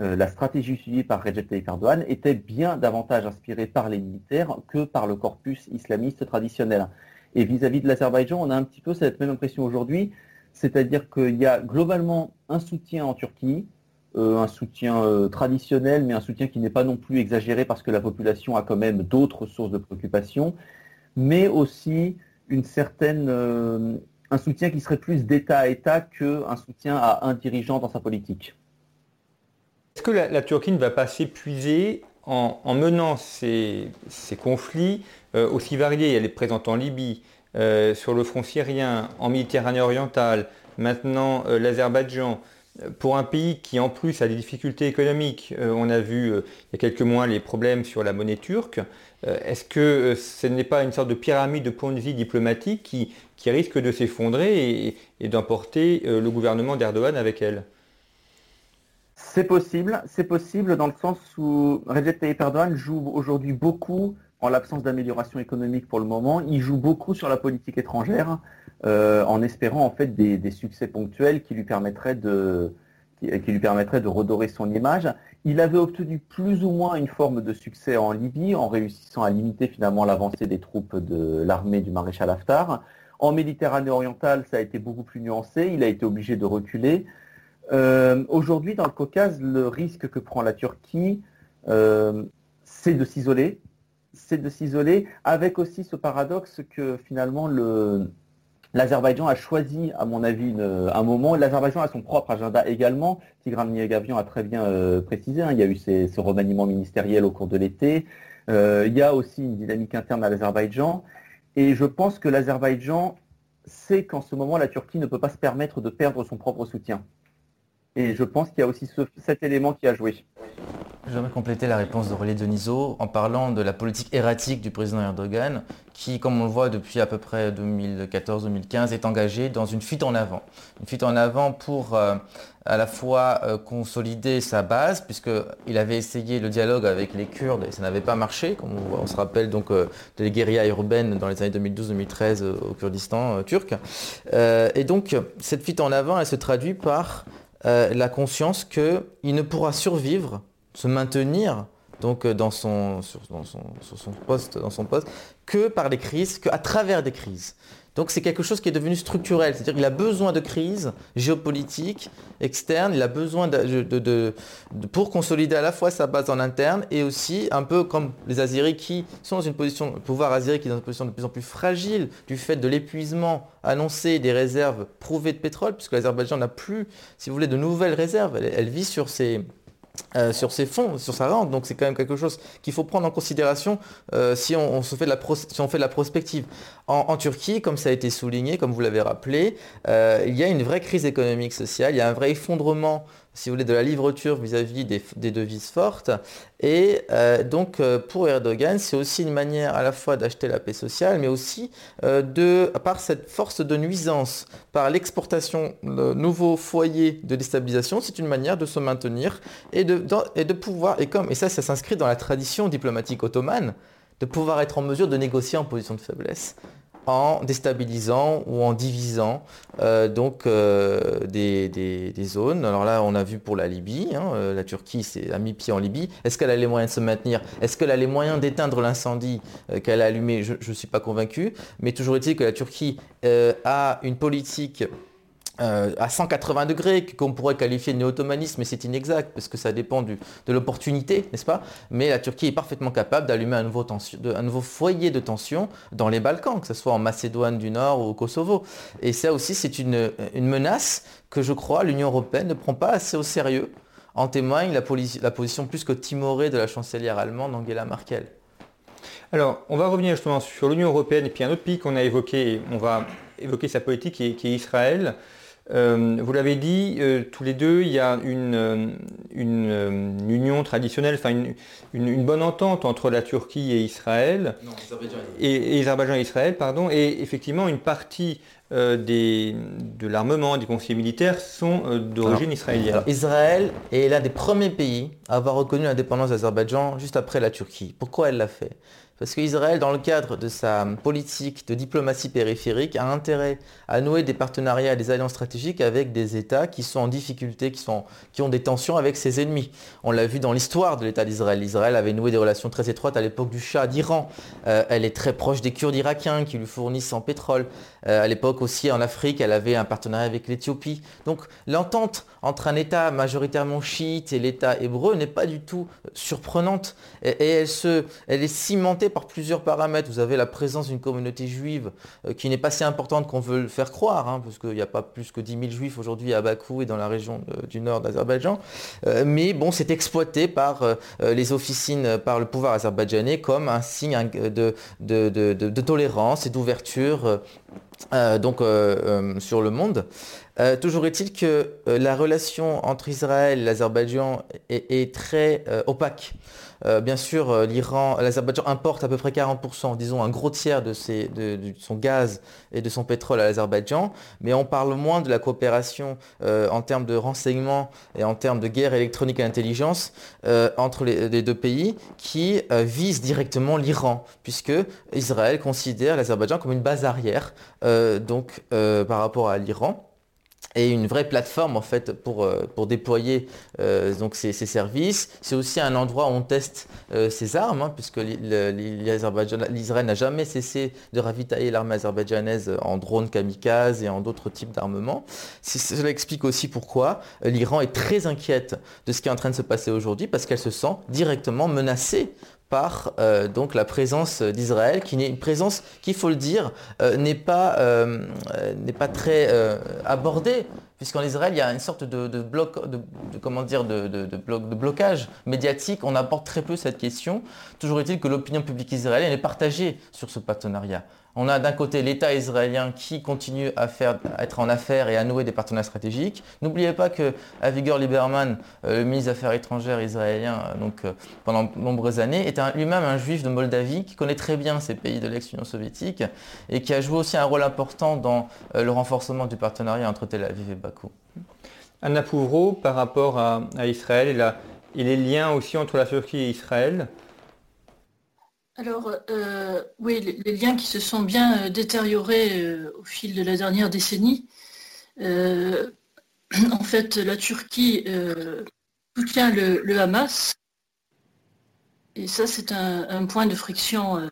euh, la stratégie suivie par Recep Tayyip Erdogan était bien davantage inspirée par les militaires que par le corpus islamiste traditionnel. Et vis-à-vis de l'Azerbaïdjan, on a un petit peu cette même impression aujourd'hui, c'est-à-dire qu'il y a globalement un soutien en Turquie, euh, un soutien euh, traditionnel, mais un soutien qui n'est pas non plus exagéré parce que la population a quand même d'autres sources de préoccupation, mais aussi certaine, un soutien qui serait plus d'État à État qu'un soutien à un dirigeant dans sa politique. Est-ce que la, Turquie ne va pas s'épuiser en, menant ces, conflits euh, aussi variés? Elle est présente en Libye, euh, sur le front syrien, en Méditerranée orientale, maintenant euh, l'Azerbaïdjan. Pour un pays qui en plus a des difficultés économiques, on a vu il y a quelques mois les problèmes sur la monnaie turque, est-ce que ce n'est pas une sorte de pyramide de vie diplomatique qui, risque de s'effondrer et d'emporter le gouvernement d'Erdogan avec elle? C'est possible, c'est possible dans le sens où Recep Tayyip Erdogan joue aujourd'hui beaucoup, en l'absence d'amélioration économique pour le moment, il joue beaucoup sur la politique étrangère, euh, en espérant en fait des, succès ponctuels qui lui permettraient de qui, lui permettraient de redorer son image. Il avait obtenu plus ou moins une forme de succès en Libye, en réussissant à limiter finalement l'avancée des troupes de l'armée du maréchal Haftar. En Méditerranée orientale, ça a été beaucoup plus nuancé. Il a été obligé de reculer. Euh, aujourd'hui, dans le Caucase, le risque que prend la Turquie, euh, c'est de s'isoler. C'est de s'isoler, avec aussi ce paradoxe que finalement l'Azerbaïdjan a choisi, à mon avis, un moment. L'Azerbaïdjan a son propre agenda également. Tigran Niegavian a très bien euh, précisé. Hein. il y a eu ce remaniement ministériel au cours de l'été. il y a aussi une dynamique interne à l'Azerbaïdjan. Et je pense que l'Azerbaïdjan sait qu'en ce moment, la Turquie ne peut pas se permettre de perdre son propre soutien. Et je pense qu'il y a aussi cet élément qui a joué. J'aimerais compléter la réponse de Relais Deniso en parlant de la politique erratique du président Erdogan, qui, comme on le voit depuis à peu près 2014-2015, est engagé dans une fuite en avant. Une fuite en avant pour euh, à la fois euh, consolider sa base, puisqu'il avait essayé le dialogue avec les Kurdes et ça n'avait pas marché, comme on, se rappelle donc euh, des guérillas urbaines dans les années 2012-2013 au Kurdistan turc. et donc, cette fuite en avant, elle se traduit par euh, la conscience qu'il ne pourra survivre, se maintenir donc euh, dans son, poste, dans son poste, que par les crises, qu'à travers des crises. Donc c'est quelque chose qui est devenu structurel, c'est-à-dire qu'il a besoin de crises géopolitiques, externes, il a besoin pour consolider à la fois sa base en interne et aussi un peu comme les Azeris qui sont dans une position, le pouvoir azéri qui est dans une position de plus en plus fragile du fait de l'épuisement annoncé des réserves prouvées de pétrole, puisque l'Azerbaïdjan n'a plus, si vous voulez, de nouvelles réserves, elle, vit sur ses euh, sur ses fonds, sur sa rente. Donc c'est quand même quelque chose qu'il faut prendre en considération euh, si, on, fait de la si prospective. En, Turquie, comme ça a été souligné, comme vous l'avez rappelé, euh, il y a une vraie crise économique sociale, il y a un vrai effondrement si vous voulez, de la livreture vis-à-vis des, devises fortes. Et euh, donc, euh, pour Erdogan, c'est aussi une manière à la fois d'acheter la paix sociale, mais aussi euh, de, par cette force de nuisance, par l'exportation de nouveaux foyers de déstabilisation, c'est une manière de se maintenir et de, et de pouvoir, et comme, et ça, ça s'inscrit dans la tradition diplomatique ottomane, de pouvoir être en mesure de négocier en position de faiblesse en déstabilisant ou en divisant euh, donc euh, des, zones. Alors là, on a vu pour la Libye, hein, euh, la Turquie a mis pied en Libye. Est-ce qu'elle a les moyens de se maintenir? Est-ce qu'elle a les moyens d'éteindre l'incendie qu'elle a allumé? Je ne suis pas convaincu. Mais toujours est-il que la Turquie a une politique euh, à 180 degrés, qu'on pourrait qualifier de néo-ottomanisme, mais c'est inexact, parce que ça dépend de l'opportunité, n'est-ce pas? Mais la Turquie est parfaitement capable d'allumer un, nouveau foyer de tension dans les Balkans, que ce soit en Macédoine du Nord ou au Kosovo. Et ça aussi, c'est une, menace que je crois l'Union européenne ne prend pas assez au sérieux. En témoigne la, position plus que timorée de la chancelière allemande Angela Merkel. Alors, on va revenir justement sur l'Union européenne et puis un autre pays qu'on a évoqué, on va évoquer sa politique qui est Israël. Euh, vous l'avez dit, euh, tous les deux, il y a une, euh, union traditionnelle, enfin une, bonne entente entre la Turquie et Israël. Non, et, Azerbaïdjan et Israël, pardon. Et effectivement, une partie des, de l'armement, des conseillers militaires sont d'origine israélienne. Israël est l'un des premiers pays à avoir reconnu l'indépendance d'Azerbaïdjan juste après la Turquie. Pourquoi elle l'a fait? Parce qu'Israël, dans le cadre de sa politique de diplomatie périphérique, a intérêt à nouer des partenariats et des alliances stratégiques avec des États qui sont en difficulté, qui, sont, qui ont des tensions avec ses ennemis. On l'a vu dans l'histoire de l'État d'Israël. Israël avait noué des relations très étroites à l'époque du Shah d'Iran. Euh, elle est très proche des Kurdes irakiens qui lui fournissent en pétrole. Euh, à l'époque aussi en Afrique, elle avait un partenariat avec l'Éthiopie. Donc l'entente entre un État majoritairement chiite et l'État hébreu n'est pas du tout surprenante. Et, elle, se, elle est cimentée par plusieurs paramètres. Vous avez la présence d'une communauté juive euh, qui n'est pas si importante qu'on veut le faire croire, hein, parce qu'il n'y a pas plus que 10 000 juifs aujourd'hui à Bakou et dans la région du nord d'Azerbaïdjan. Euh, mais bon, c'est exploité par euh, les officines, par le pouvoir azerbaïdjanais comme un signe de, tolérance et d'ouverture sur le monde. Toujours est-il que la relation entre Israël et l'Azerbaïdjan est, très opaque. Euh, bien sûr, euh, l'Iran, l'Azerbaïdjan importe à peu près 40%, disons un gros tiers de, son gaz et de son pétrole à l'Azerbaïdjan, mais on parle moins de la coopération euh, en termes de renseignement et en termes de guerre électronique et intelligence entre les, deux pays qui visent directement l'Iran, puisque Israël considère l'Azerbaïdjan comme une base arrière donc, par rapport à l'Iran et une vraie plateforme en fait pour, euh, déployer euh, ces, services. C'est aussi un endroit où on teste euh, ses armes, hein, puisque l'Israël n'a jamais cessé de ravitailler l'armée azerbaïdjanaise en drones kamikazes et en d'autres types d'armements. Cela explique aussi pourquoi l'Iran est très inquiète de ce qui est en train de se passer aujourd'hui, parce qu'elle se sent directement menacée par euh, donc la présence d'Israël, qui n'est une présence qui, il faut le dire, euh, n'est pas, euh, n'est pas très abordée, puisqu'en Israël, il y a une sorte de, bloc, de, de, de, blocage médiatique. On aborde très peu cette question. Toujours est-il que l'opinion publique israélienne est partagée sur ce partenariat. On a d'un côté l'État israélien qui continue à, faire, être en affaires et à nouer des partenariats stratégiques. N'oubliez pas que Avigor Lieberman, euh, le ministre des Affaires étrangères israélien euh, euh, pendant de nombreuses années, est lui-même un juif de Moldavie qui connaît très bien ces pays de l'ex-Union soviétique et qui a joué aussi un rôle important dans le renforcement du partenariat entre Tel Aviv et Bakou. Anna Pouvreau, par rapport à, Israël et les liens aussi entre la Turquie et Israël, alors, euh, oui, les, liens qui se sont bien euh, détériorés euh, au fil de la dernière décennie. en fait, la Turquie soutient le, Hamas. Et ça, c'est un, point de friction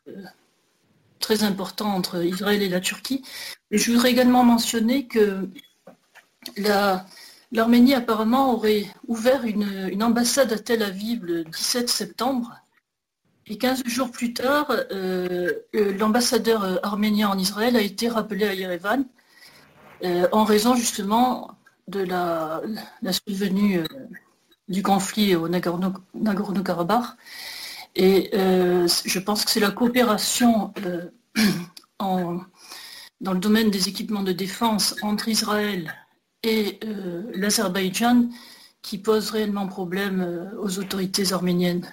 très important entre Israël et la Turquie. Je voudrais également mentionner que l'Arménie apparemment aurait ouvert une ambassade à Tel Aviv le 17 septembre et 15 jours plus tard, euh, l'ambassadeur euh, arménien en Israël a été rappelé à Yerevan euh, en raison justement de la, la survenue du conflit au Nagorno-Karabakh. Et je pense que c'est la coopération dans le domaine des équipements de défense entre Israël et l'Azerbaïdjan qui pose réellement problème aux autorités arméniennes.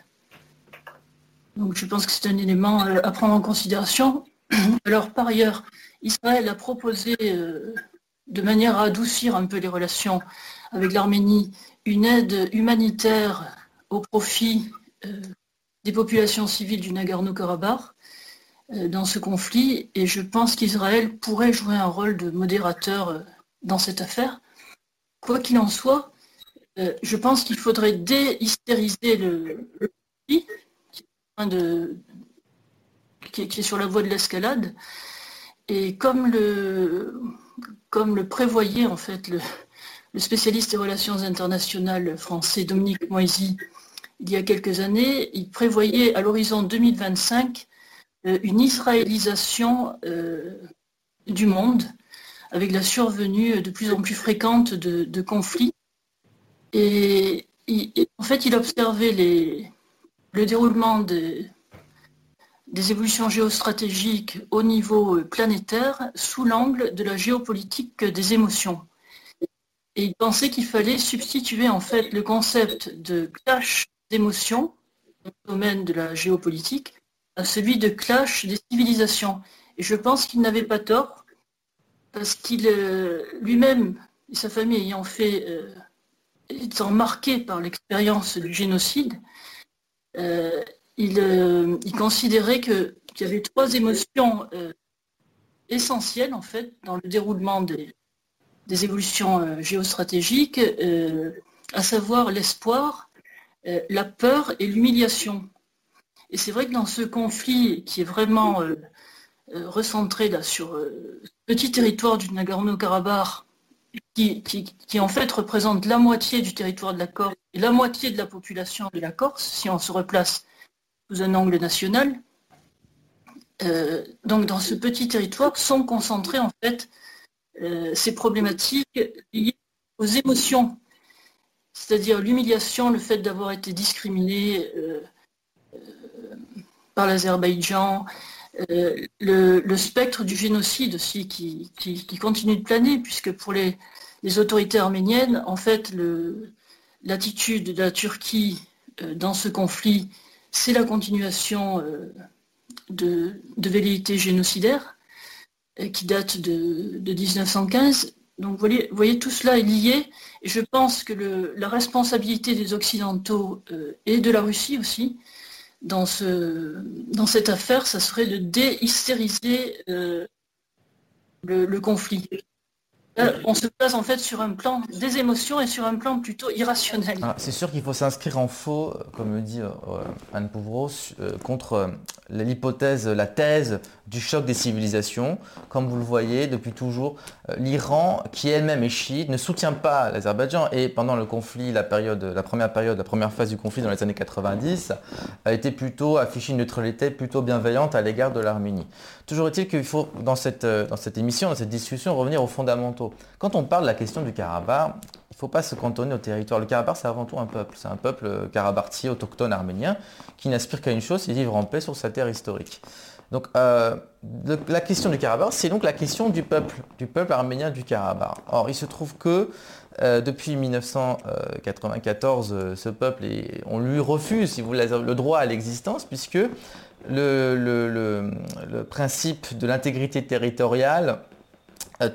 Donc je pense que c'est un élément à prendre en considération. Alors par ailleurs, Israël a proposé, euh, de manière à adoucir un peu les relations avec l'Arménie, une aide humanitaire au profit euh, des populations civiles du Nagorno-Karabakh euh, dans ce conflit. Et je pense qu'Israël pourrait jouer un rôle de modérateur dans cette affaire. Quoi qu'il en soit, je pense qu'il faudrait déhystériser le conflit qui est sur la voie de l'escalade et comme le, comme le prévoyait en fait le, spécialiste des relations internationales français Dominique Moisy il y a quelques années, il prévoyait à l'horizon 2025 euh, une israélisation euh, du monde avec la survenue de plus en plus fréquente de, conflits. Et, en fait, il observait les, le déroulement des, évolutions géostratégiques au niveau euh, planétaire sous l'angle de la géopolitique des émotions. Et il pensait qu'il fallait substituer en fait le concept de clash d'émotions dans le domaine de la géopolitique à celui de clash des civilisations. Et je pense qu'il n'avait pas tort, parce qu'il euh, lui-même et sa famille ayant fait, euh, étant marqués par l'expérience du génocide, euh, il, considérait qu'il y avait trois émotions euh, essentielles en fait dans le déroulement des, évolutions euh, géostratégiques, à savoir l'espoir, la peur et l'humiliation. Et c'est vrai que dans ce conflit qui est vraiment recentré sur ce petit territoire du Nagorno-Karabakh, qui, en fait représente la moitié du territoire de la Corse et la moitié de la population de la Corse, si on se replace un angle national. Euh, donc dans ce petit territoire sont concentrées en fait euh, ces problématiques liées aux émotions, c'est-à-dire l'humiliation, le fait d'avoir été discriminé euh, par l'Azerbaïdjan, le, spectre du génocide aussi qui, continue de planer, puisque pour les, autorités arméniennes, en fait, l'attitude de la Turquie dans ce conflit c'est la continuation euh, de, velléités génocidaires euh, qui date de, 1915. Donc vous voyez, tout cela est lié et je pense que la responsabilité des Occidentaux euh, et de la Russie aussi dans, ce, dans cette affaire, ça serait de déhystériser le, conflit. Euh, on se place en fait sur un plan des émotions et sur un plan plutôt irrationnel. Ah, c'est sûr qu'il faut s'inscrire en faux, euh, comme le dit euh, Anne Pouvreau, contre l'hypothèse, la thèse du choc des civilisations. Comme vous le voyez, depuis toujours, l'Iran, qui elle-même est chiite, ne soutient pas l'Azerbaïdjan et pendant le conflit, la, période, la première période, la première phase du conflit dans les années 90, a été plutôt affiché une neutralité plutôt bienveillante à l'égard de l'Arménie. Toujours est-il qu'il faut, dans cette, dans cette émission, dans cette discussion, revenir aux fondamentaux quand on parle de la question du Karabakh, il ne faut pas se cantonner au territoire. Le Karabakh, c'est avant tout un peuple. C'est un peuple euh, karabarti, autochtone arménien, qui n'aspire qu'à une chose, c'est vivre en paix sur sa terre historique. Donc euh, la question du Karabakh, c'est donc la question du peuple, du peuple arménien du Karabakh. Or, il se trouve que euh, depuis 1994, ce peuple, on lui refuse, si vous voulez, le droit à l'existence, puisque le principe de l'intégrité territoriale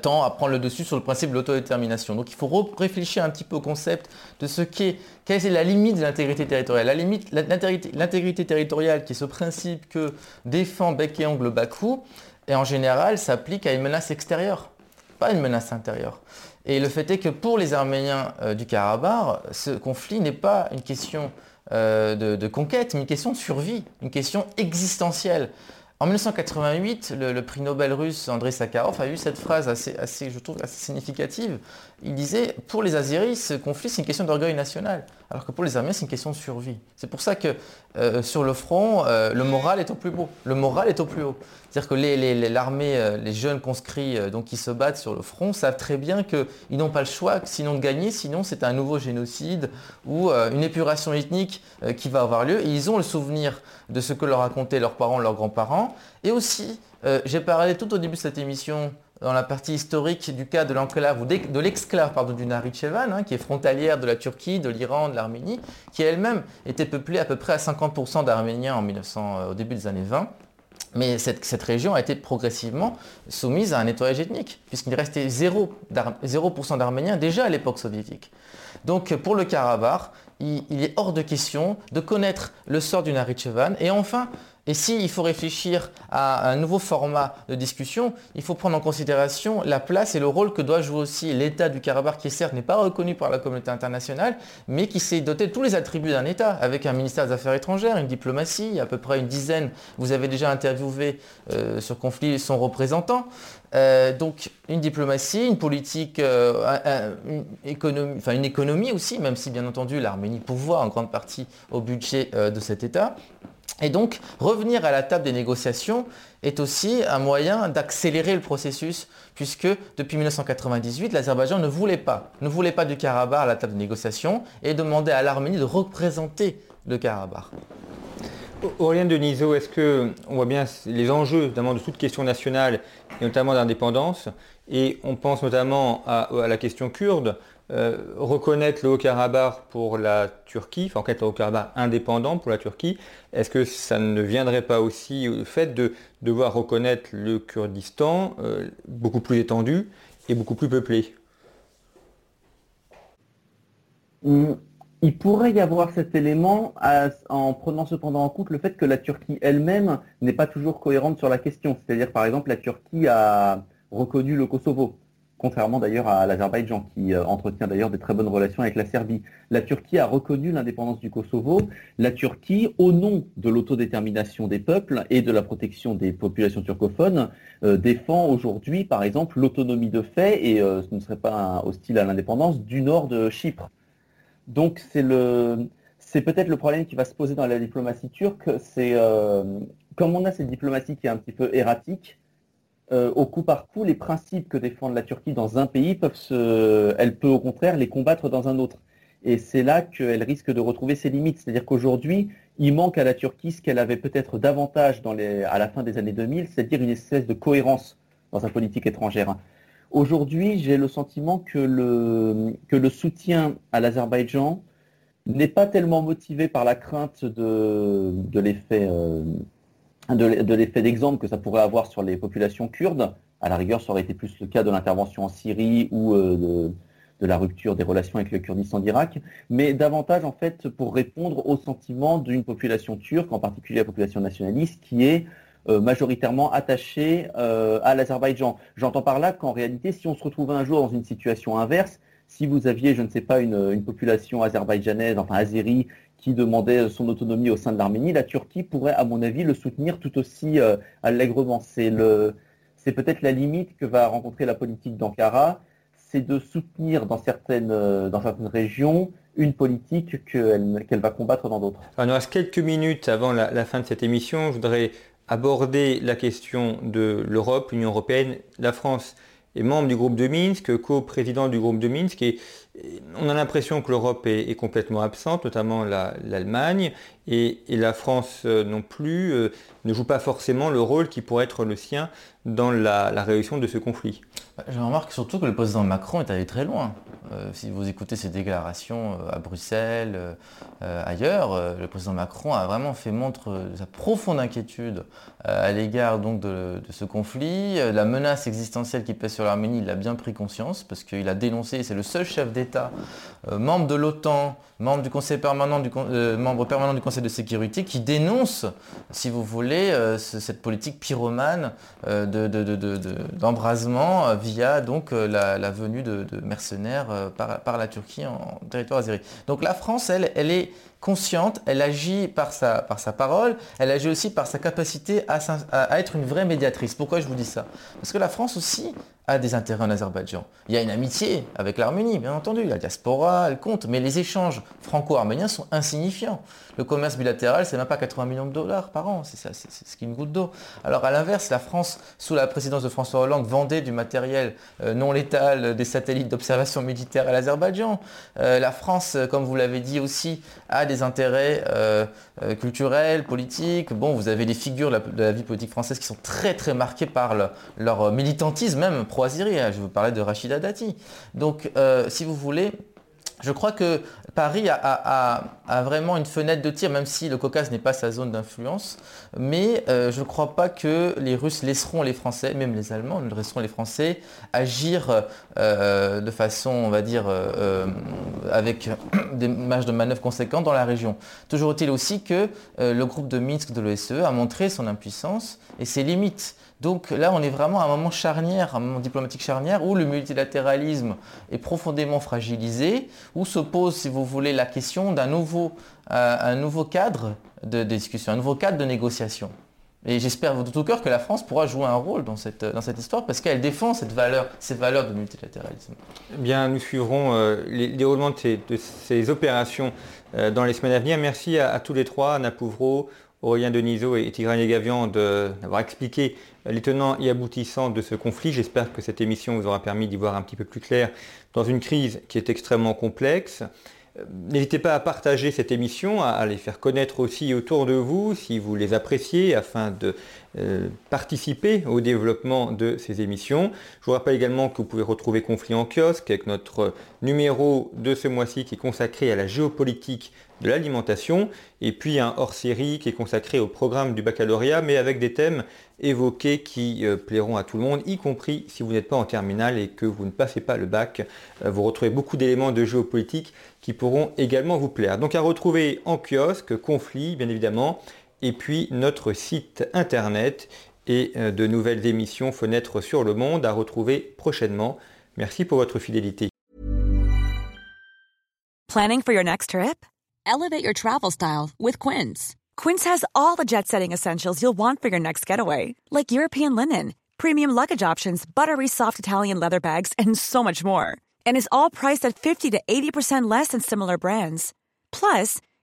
tend à prendre le dessus sur le principe de l'autodétermination. Donc il faut réfléchir un petit peu au concept de ce qu'est, quelle est la limite de l'intégrité territoriale. La limite, l'intégrité territoriale qui est ce principe que défend bec et ongle Bakou, et en général s'applique à une menace extérieure, pas une menace intérieure. Et le fait est que pour les Arméniens euh, du Karabakh, ce conflit n'est pas une question euh, de, de conquête, mais une question de survie, une question existentielle. En 1988, le, prix Nobel russe Andrei Sakharov a eu cette phrase assez, je trouve, assez significative. Il disait, pour les Azeris, ce conflit, c'est une question d'orgueil national. alors que pour les Arméniens, c'est une question de survie. C'est pour ça que euh, sur le front, euh, le moral est au plus haut. Le moral est au plus haut. C'est-à-dire que l'armée, les, les, jeunes conscrits donc, qui se battent sur le front savent très bien qu'ils n'ont pas le choix sinon de gagner, sinon c'est un nouveau génocide ou une épuration ethnique qui va avoir lieu. Et ils ont le souvenir de ce que leur racontaient leurs parents, leurs grands-parents. Et aussi, j'ai parlé tout au début de cette émission dans la partie historique du cas de l'enclave ou de l'exclave du Nakhitchevan, hein, qui est frontalière de la Turquie, de l'Iran, de l'Arménie, qui elle-même était peuplée à peu près à 50% d'Arméniens en 1900, euh, au début des années 20. Mais cette, région a été progressivement soumise à un nettoyage ethnique, puisqu'il restait 0%, 0 d'Arméniens déjà à l'époque soviétique. Donc pour le Karabakh, il, est hors de question de connaître le sort du Nakhitchevan et enfin et s'il faut réfléchir à un nouveau format de discussion, il faut prendre en considération la place et le rôle que doit jouer aussi l'État du Karabakh, qui certes n'est pas reconnu par la communauté internationale, mais qui s'est doté de tous les attributs d'un État, avec un ministère des Affaires étrangères, une diplomatie, à peu près une dizaine. Vous avez déjà interviewé euh, sur conflit son représentant. Euh, donc une diplomatie, une politique, euh, une, économie, enfin une économie aussi, même si bien entendu l'Arménie pourvoit en grande partie au budget de cet État. Et donc, revenir à la table des négociations est aussi un moyen d'accélérer le processus, puisque depuis 1998, l'Azerbaïdjan ne voulait pas, ne voulait pas du Karabakh à la table des négociations et demandait à l'Arménie de représenter le Karabakh. Aurélien Denisot, est-ce que on voit bien les enjeux notamment de toute question nationale et notamment d'indépendance et on pense notamment à la question kurde euh, reconnaître le Haut-Karabakh pour la Turquie, enfin en fait le Haut-Karabakh indépendant pour la Turquie, est-ce que ça ne viendrait pas aussi au fait de devoir reconnaître le Kurdistan euh, beaucoup plus étendu et beaucoup plus peuplé? Hum, Il pourrait y avoir cet élément en prenant cependant en compte le fait que la Turquie elle-même n'est pas toujours cohérente sur la question. C'est-à-dire par exemple la Turquie a reconnu le Kosovo contrairement d'ailleurs à l'Azerbaïdjan, qui euh, entretient d'ailleurs des très bonnes relations avec la Serbie. La Turquie a reconnu l'indépendance du Kosovo. La Turquie, au nom de l'autodétermination des peuples et de la protection des populations turcophones, euh, défend aujourd'hui, par exemple, l'autonomie de fait, et euh, ce ne serait pas hostile à l'indépendance, du nord de Chypre. Donc c'est le... C'est peut-être le problème qui va se poser dans la diplomatie turque, c'est comme on a cette diplomatie qui est un petit peu erratique, euh, au coup par coup, les principes que défend la Turquie dans un pays peuvent se, elle peut au contraire les combattre dans un autre. Et c'est là qu'elle risque de retrouver ses limites. C'est-à-dire qu'aujourd'hui, il manque à la Turquie ce qu'elle avait peut-être davantage à la fin des années 2000, c'est-à-dire une espèce de cohérence dans sa politique étrangère. Aujourd'hui, j'ai le sentiment que le, soutien à l'Azerbaïdjan n'est pas tellement motivé par la crainte de, de l'effet euh, de, l'effet d'exemple que ça pourrait avoir sur les populations kurdes. À la rigueur, ça aurait été plus le cas de l'intervention en Syrie ou euh, de, la rupture des relations avec le Kurdistan d'Irak, mais davantage en fait pour répondre aux sentiments d'une population turque, en particulier la population nationaliste, qui est euh, majoritairement attachée euh, à l'Azerbaïdjan. J'entends par là qu'en réalité, si on se retrouvait un jour dans une situation inverse, si vous aviez, je ne sais pas, une, une population azerbaïdjanaise, enfin azérie, qui demandait son autonomie au sein de l'Arménie, la Turquie pourrait, à mon avis, le soutenir tout aussi euh, allègrement. C'est peut-être la limite que va rencontrer la politique d'Ankara, c'est de soutenir dans certaines, euh, dans certaines régions une politique qu'elle va combattre dans d'autres. Il nous reste quelques minutes avant la, fin de cette émission. Je voudrais aborder la question de l'Europe, l'Union européenne, la France est membre du groupe de Minsk, co-président du groupe de Minsk, et on a l'impression que l'Europe est, complètement absente, notamment l'Allemagne, et, la France euh, non plus euh, ne joue pas forcément le rôle qui pourrait être le sien dans la, la résolution de ce conflit. Je remarque surtout que le président Macron est allé très loin. Euh, si vous écoutez ses déclarations euh, à Bruxelles, euh, ailleurs, le président Macron a vraiment fait montre de sa profonde inquiétude à l'égard donc de, ce conflit. La menace existentielle qui pèse sur l'Arménie, il a bien pris conscience parce qu'il a dénoncé, c'est le seul chef d'État, membre de l'OTAN, membre du Conseil permanent du, permanent du Conseil de sécurité, qui dénonce, si vous voulez, cette politique pyromane d'embrasement via donc la, venue de mercenaires euh, par, la Turquie en, territoire azéri. Donc la France, elle, elle est consciente, elle agit par sa, par sa parole, elle agit aussi par sa capacité à, être une vraie médiatrice. Pourquoi je vous dis ça? Parce que la France aussi a des intérêts en Azerbaïdjan. Il y a une amitié avec l'Arménie, bien entendu, la diaspora, elle compte, mais les échanges franco-arméniens sont insignifiants. Le commerce bilatéral, c'est même pas 80 millions de dollars par an, c'est ce qui est une goutte d'eau. Alors à l'inverse, la France, sous la présidence de François Hollande, vendait du matériel euh, non létal, des satellites d'observation militaire à l'Azerbaïdjan. Euh, la France, comme vous l'avez dit aussi, a des intérêts euh, culturels, politiques. Bon, vous avez des figures de la, vie politique française qui sont très très marquées par leur militantisme même Hein, je vous parlais de Rachida Dati. Donc, euh, si vous voulez, je crois que Paris a, vraiment une fenêtre de tir, même si le Caucase n'est pas sa zone d'influence. Mais euh, je ne crois pas que les Russes laisseront les Français, même les Allemands laisseront les Français agir euh, de façon, on va dire, avec des marges de manœuvre conséquentes dans la région. Toujours est-il aussi que le groupe de Minsk de l'OSCE a montré son impuissance et ses limites. Donc là, on est vraiment à un moment charnière, un moment diplomatique charnière, où le multilatéralisme est profondément fragilisé, où se pose, si vous voulez, la question d'un nouveau, euh, nouveau cadre de discussion, un nouveau cadre de négociation. Et j'espère de tout cœur que la France pourra jouer un rôle dans cette, dans cette histoire parce qu'elle défend cette valeur, de multilatéralisme. Bien, nous suivrons euh, les déroulements de ces, opérations euh, dans les semaines à venir. Merci à, tous les trois, Anna Pouvreau, Aurélien Denisot et Tigran Gavian d'avoir expliqué les tenants et aboutissants de ce conflit. J'espère que cette émission vous aura permis d'y voir un petit peu plus clair dans une crise qui est extrêmement complexe. Euh, n'hésitez pas à partager cette émission, à les faire connaître aussi autour de vous si vous les appréciez afin de euh, participer au développement de ces émissions. Je vous rappelle également que vous pouvez retrouver Conflit en kiosque avec notre numéro de ce mois-ci qui est consacré à la géopolitique de l'alimentation et puis un hors-série qui est consacré au programme du baccalauréat mais avec des thèmes évoqués qui euh, plairont à tout le monde, y compris si vous n'êtes pas en terminale et que vous ne passez pas le bac. Euh, vous retrouvez beaucoup d'éléments de géopolitique qui pourront également vous plaire. Donc à retrouver en kiosque, conflit bien évidemment, et puis notre site internet et euh, de nouvelles émissions Fenêtres sur le monde à retrouver prochainement. Merci pour votre fidélité. Planning for your next trip? Elevate your travel style with Quince. Quince has all the jet-setting essentials you'll want for your next getaway, like European linen, premium luggage options, buttery soft Italian leather bags, and so much more. And is all priced at 50 to 80% less than similar brands. Plus,